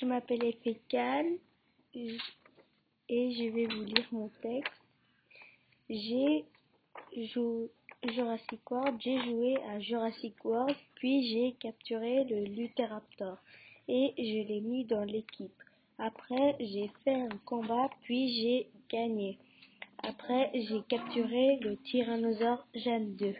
Je m'appelle Fécal et je vais vous lire mon texte. J'ai joué Jurassic World, j'ai joué à Jurassic World, puis j'ai capturé le Lutheraptor et je l'ai mis dans l'équipe. Après, j'ai fait un combat, puis j'ai gagné. Après, j'ai capturé le Tyrannosaure Jeanne 2.